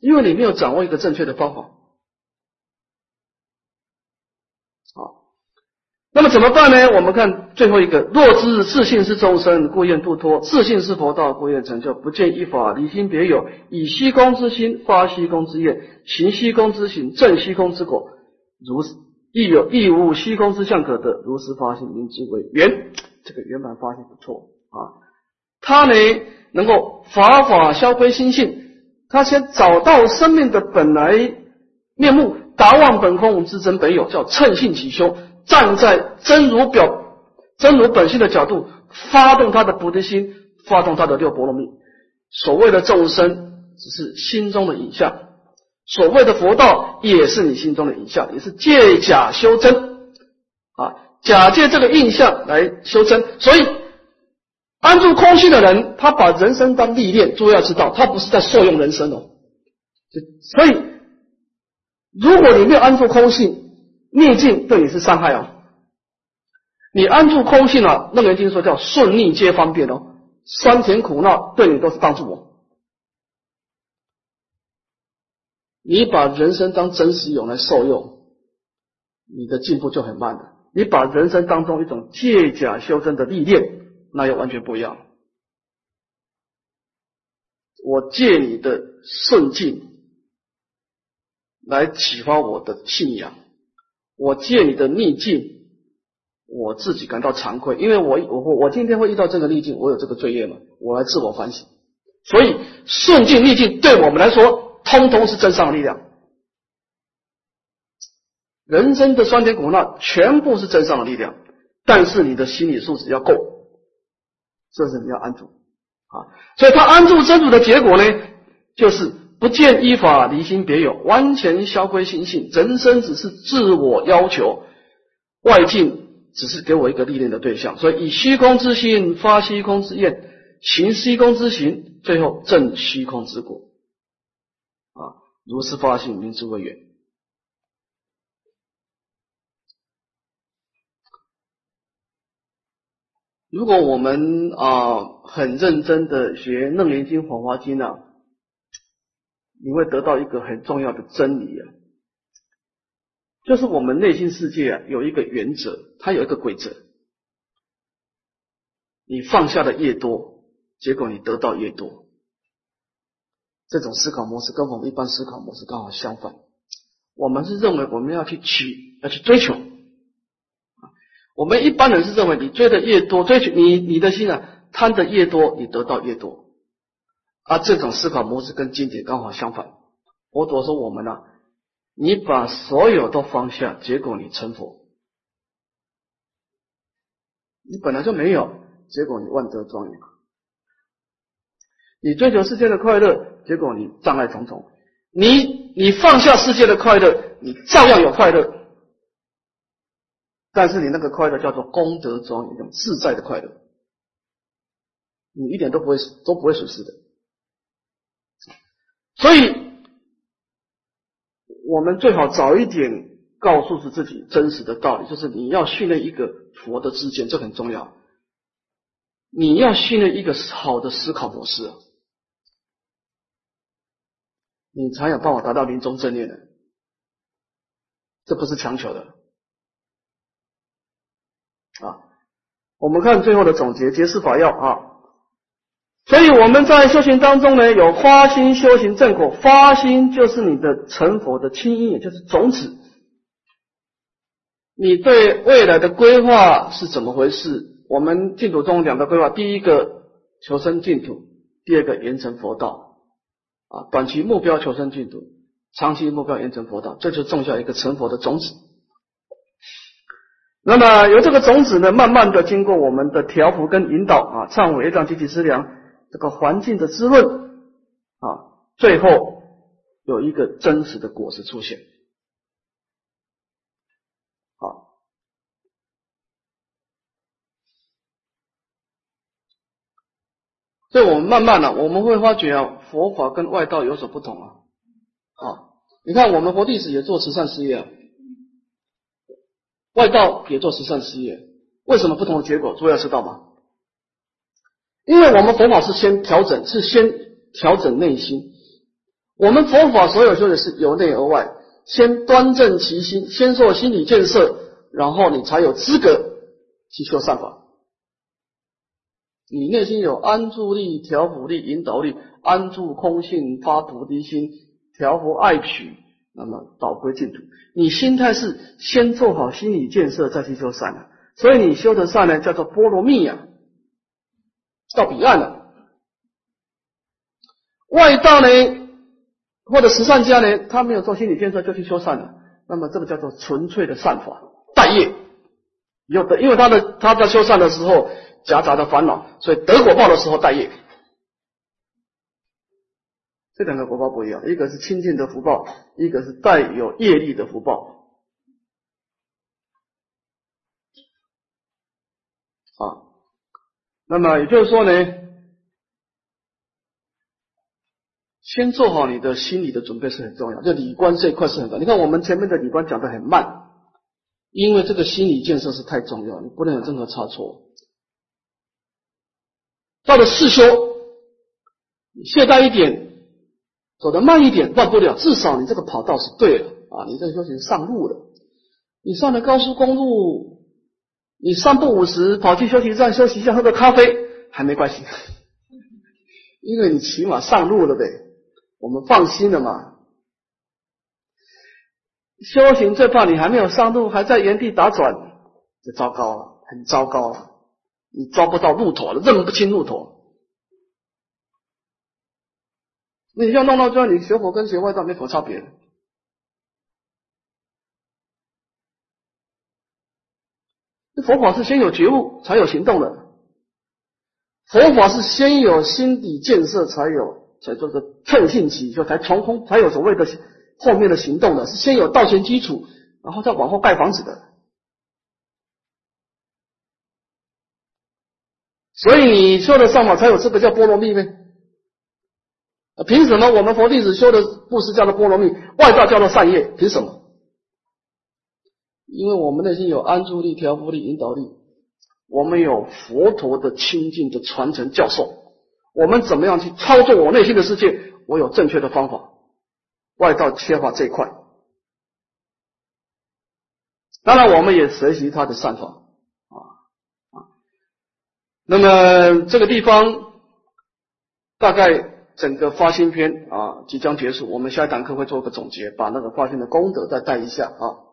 因为你没有掌握一个正确的方法。那么怎么办呢？我们看最后一个：若知自信是众生，故愿度脱；自信是佛道，故愿成就。不见一法，离心别有，以虚空之心发虚空之愿，行虚空之行，证虚空之果。如是亦有亦无虚空之相可得。如是发心，名之为圆。这个圆满发心不错啊。他呢，能够法法消归心性，他先找到生命的本来面目，达望本空无之真本有，叫称性起修。站在真如表、真如本性的角度，发动他的菩提心，发动他的六波罗蜜。所谓的众生，只是心中的影像；所谓的佛道，也是你心中的影像，也是借假修真啊，假借这个印象来修真。所以，安住空性的人，他把人生当历练，诸位要知道，他不是在受用人生哦。所以，如果你没有安住空性，逆境对你是伤害哦，你安住空性了，楞严经说叫顺逆皆方便哦，酸甜苦辣对你都是帮助哦。你把人生当真实用来受用，你的进步就很慢的。你把人生当中一种借假修真的历练，那又完全不一样。我借你的顺境来启发我的信仰。我借你的逆境，我自己感到惭愧，因为我我我今天会遇到这个逆境，我有这个罪业嘛，我来自我反省。所以顺境逆境对我们来说，通通是真上的力量。人生的酸甜苦辣全部是真上的力量，但是你的心理素质要够，这是你要安住啊。所以他安住真主的结果呢，就是。不见依法离心别有，完全消归心性。人生只是自我要求，外境只是给我一个历练的对象。所以以虚空之心发虚空之愿，行虚空之行，最后证虚空之果。啊，如是发心，名之为远。如果我们啊很认真的学《楞严经》《法华经》啊。你会得到一个很重要的真理啊，就是我们内心世界啊有一个原则，它有一个规则。你放下的越多，结果你得到越多。这种思考模式跟我们一般思考模式刚好相反。我们是认为我们要去取，要去追求。我们一般人是认为，你追的越多，追求你你的心啊贪的越多，你得到越多。而这种思考模式跟经典刚好相反。佛陀说我们呢，你把所有都放下，结果你成佛。你本来就没有，结果你万德庄严。你追求世界的快乐，结果你障碍重重。你你放下世界的快乐，你照样有快乐。但是你那个快乐叫做功德庄严，一种自在的快乐，你一点都不会都不会损失的。所以，我们最好早一点告诉自己真实的道理，就是你要训练一个佛的知见，这很重要。你要训练一个好的思考模式，你才有办法达到临终正念的。这不是强求的。啊，我们看最后的总结，结释法要啊。所以我们在修行当中呢，有发心修行正果，发心就是你的成佛的清因，也就是种子。你对未来的规划是怎么回事？我们净土中两个规划，第一个求生净土，第二个严成佛道。啊，短期目标求生净土，长期目标严成佛道，这就种下一个成佛的种子。那么由这个种子呢，慢慢的经过我们的调伏跟引导啊，忏悔、让积极思量，这个环境的滋润啊，最后有一个真实的果实出现。好，所以我们慢慢的我们会发觉啊，佛法跟外道有所不同啊。好，你看我们佛弟子也做慈善事业啊。外道也做慈善事业，为什么不同的结果？诸位要知道吗？因为我们佛法是先调整，是先调整内心。我们佛法所有修的是由内而外，先端正其心，先做心理建设，然后你才有资格去修善法。你内心有安住力、调伏力、引导力，安住空性，发菩提心，调伏爱取。那么导归净土，你心态是先做好心理建设，再去修善的，所以你修的善呢，叫做波罗蜜呀，到彼岸了。外道呢，或者十善家呢，他没有做心理建设就去修善了，那么这个叫做纯粹的善法，待业。有的，因为他的他在修善的时候夹杂的烦恼，所以得果报的时候待业。这两个果报不一样，一个是清净的福报，一个是带有业力的福报。啊，那么也就是说呢，先做好你的心理的准备是很重要。就理观这一块是很重要。你看我们前面的理观讲的很慢，因为这个心理建设是太重要，你不能有任何差错。到了四修，懈怠一点。走得慢一点，忘不了，至少你这个跑道是对了啊！你这个修行上路了，你上了高速公路，你三不五时跑去休息站休息一下，喝个咖啡还没关系，因为你起码上路了呗，我们放心了嘛。修行最怕你还没有上路，还在原地打转，就糟糕了，很糟糕了，你抓不到路头了，认不清路头。你要弄到这样，你学佛跟学外道没什么差别。佛法是先有觉悟才有行动的，佛法是先有心底建设才有，才做个称性起，就才从空才有所谓的后面的行动的，是先有道前基础，然后再往后盖房子的。所以你说的上法才有这个叫波罗蜜呗。凭什么我们佛弟子修的布施叫做波罗蜜，外道叫做善业？凭什么？因为我们内心有安住力、调伏力、引导力，我们有佛陀的清净的传承教授，我们怎么样去操作我内心的世界？我有正确的方法，外道缺乏这一块。当然，我们也学习他的善法啊啊。那么这个地方大概。整个发心篇啊即将结束，我们下一堂课会做个总结，把那个发心的功德再带一下啊。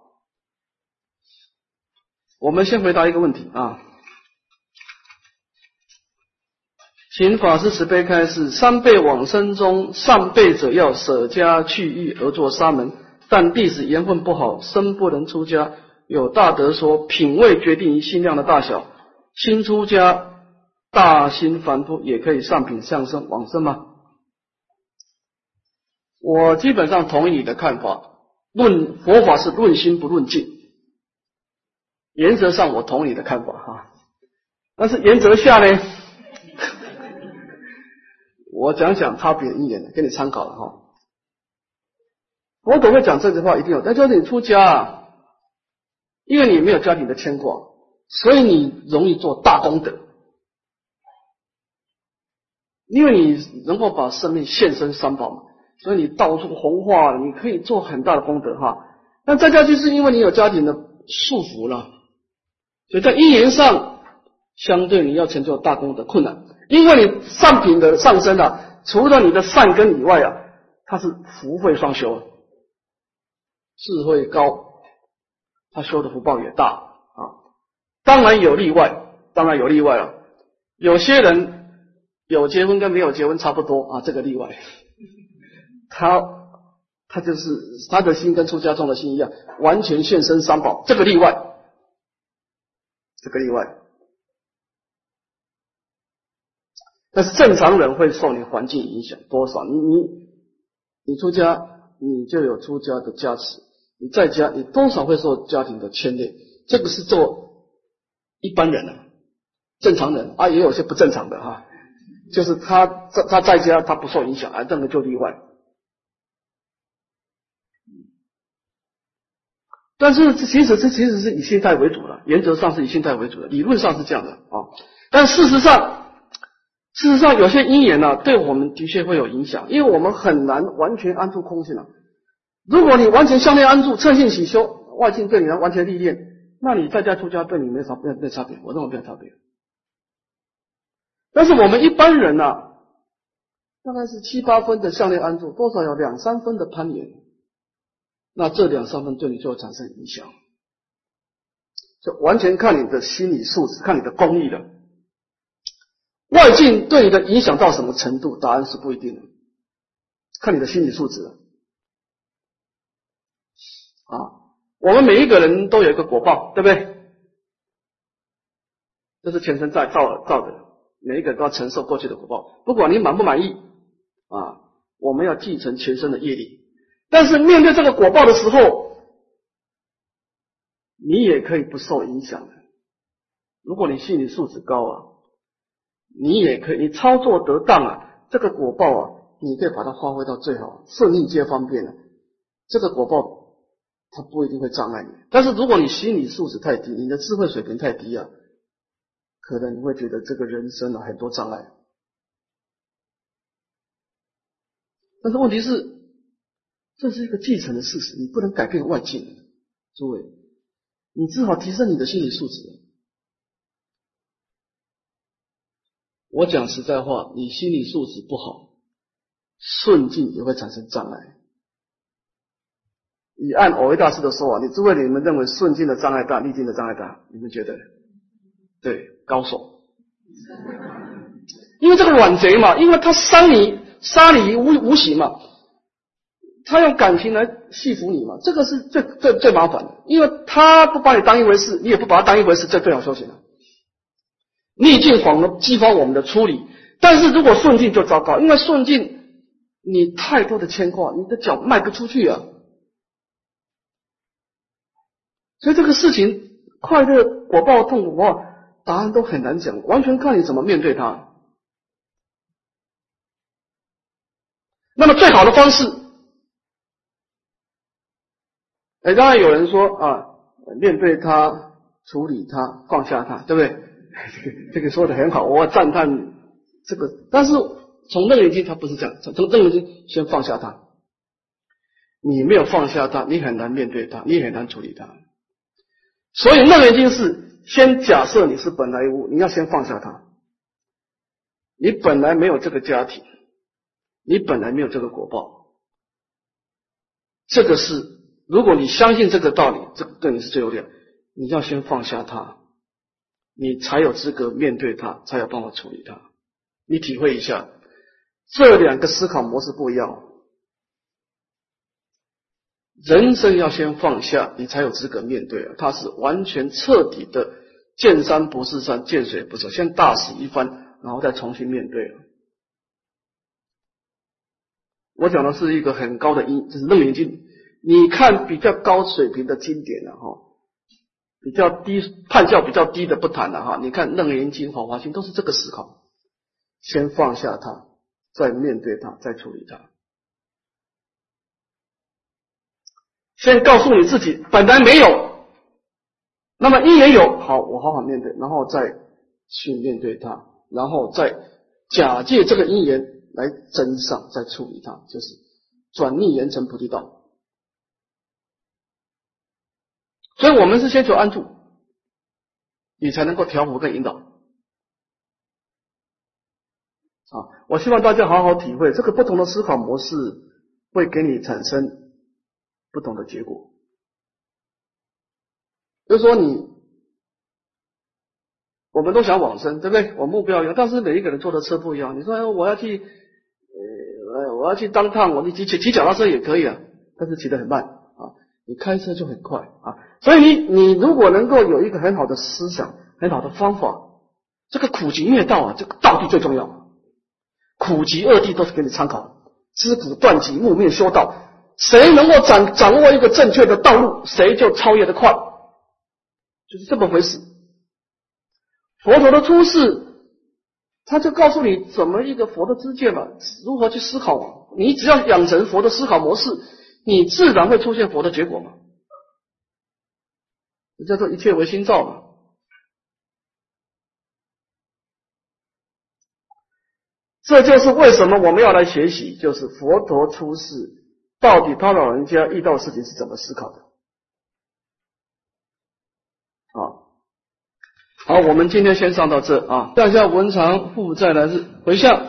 我们先回答一个问题啊，请法师慈悲开示：三辈往生中，上辈者要舍家去欲而作沙门，但弟子缘分不好，生不能出家。有大德说，品位决定于心量的大小，新出家大心凡夫也可以上品上生往生吗？我基本上同意你的看法。论佛法是论心不论境，原则上我同你的看法哈。但是原则下呢，我讲讲差别一点，给你参考了哈。我都会讲这句话，一定有。但就是你出家，因为你没有家庭的牵挂，所以你容易做大功德，因为你能够把生命献身三宝嘛。所以你到处弘化，你可以做很大的功德哈。那在家就是因为你有家庭的束缚了，所以在因缘上相对你要成就大功德困难。因为你上品的上升啊，除了你的善根以外啊，它是福慧双修，智慧高，他修的福报也大啊。当然有例外，当然有例外了。有些人有结婚跟没有结婚差不多啊，这个例外。他他就是他的心跟出家众的心一样，完全现身三宝，这个例外，这个例外。但是正常人会受你环境影响多少？你你你出家，你就有出家的加持；你在家，你多少会受家庭的牵连。这个是做一般人啊，正常人啊，也有些不正常的哈，就是他在他在家他不受影响，啊，这个就例外。但是这其实这其实是以心态为主的，原则上是以心态为主的，理论上是这样的啊。但事实上，事实上有些因缘呢，对我们的确会有影响，因为我们很难完全安住空性了。如果你完全向内安住，彻性喜修，外境对你来完全历练，那你在家出家对你没啥没没差别，我认为没有差别。但是我们一般人呢，大概是七八分的向内安住，多少有两三分的攀岩。那这两三分对你就会产生影响，就完全看你的心理素质，看你的功力了。外境对你的影响到什么程度？答案是不一定的，看你的心理素质。啊，我们每一个人都有一个果报，对不对？这是前生在造造的，每一个都要承受过去的果报，不管你满不满意啊，我们要继承前生的业力。但是面对这个果报的时候，你也可以不受影响的。如果你心理素质高啊，你也可以，你操作得当啊，这个果报啊，你可以把它发挥到最好，顺应皆方便的。这个果报它不一定会障碍你。但是如果你心理素质太低，你的智慧水平太低啊，可能你会觉得这个人生啊很多障碍。但是问题是。这是一个继承的事实，你不能改变外境。诸位，你只好提升你的心理素质。我讲实在话，你心理素质不好，顺境也会产生障碍。以按偶一大师的说法，你诸位你们认为顺境的障碍大，逆境的障碍大？你们觉得？对，高手。因为这个软贼嘛，因为他伤你，杀你无无形嘛。他用感情来戏服你嘛？这个是最最最麻烦的，因为他不把你当一回事，你也不把他当一回事，这最好修行了。逆境反而激发我们的出离，但是如果顺境就糟糕，因为顺境你太多的牵挂，你的脚迈不出去啊。所以这个事情快乐果报痛苦果报，答案都很难讲，完全看你怎么面对它。那么最好的方式。哎，当然有人说啊，面对他，处理他，放下他，对不对？这个这个说的很好，我赞叹这个。但是从楞严经他不是这样，从楞严经先放下他。你没有放下他，你很难面对他，你很难处理他。所以楞严经是先假设你是本来无，你要先放下他。你本来没有这个家庭，你本来没有这个果报。这个是，如果你相信这个道理，这对你是最有利。你要先放下它，你才有资格面对它，才有办法处理它。你体会一下，这两个思考模式不一样。人生要先放下，你才有资格面对啊！它是完全彻底的见山不是山，见水不是水，先大死一番，然后再重新面对了。我讲的是一个很高的因，就是《楞严经》。你看比较高水平的经典了哈，比较低判教比较低的不谈了哈。你看《楞严经》《法华经》都是这个思考，先放下它，再面对它，再处理它。先告诉你自己本来没有，那么因缘有，好，我好好面对，然后再去面对它，然后再假借这个因缘来增上，再处理它，就是转逆缘成菩提道。所以我们是先求安住，你才能够调伏跟引导。啊，我希望大家好好体会这个不同的思考模式，会给你产生。不同的结果，就是说你，我们都想往生，对不对？我目标一样，但是每一个人坐的车不一样。你说我要去，呃，我要去当趟，我你骑骑骑脚踏车也可以啊，但是骑得很慢啊。你开车就很快啊。所以你你如果能够有一个很好的思想，很好的方法，这个苦集灭道啊，这个道地最重要。苦集二地都是给你参考，知苦断集，木灭修道。谁能够掌掌握一个正确的道路，谁就超越的快，就是这么回事。佛陀的出世，他就告诉你怎么一个佛的知见嘛，如何去思考。你只要养成佛的思考模式，你自然会出现佛的结果嘛。叫做一切唯心造嘛。这就是为什么我们要来学习，就是佛陀出世。到底他老人家遇到事情是怎么思考的？啊，好，我们今天先上到这啊，下下文长负债来日回向。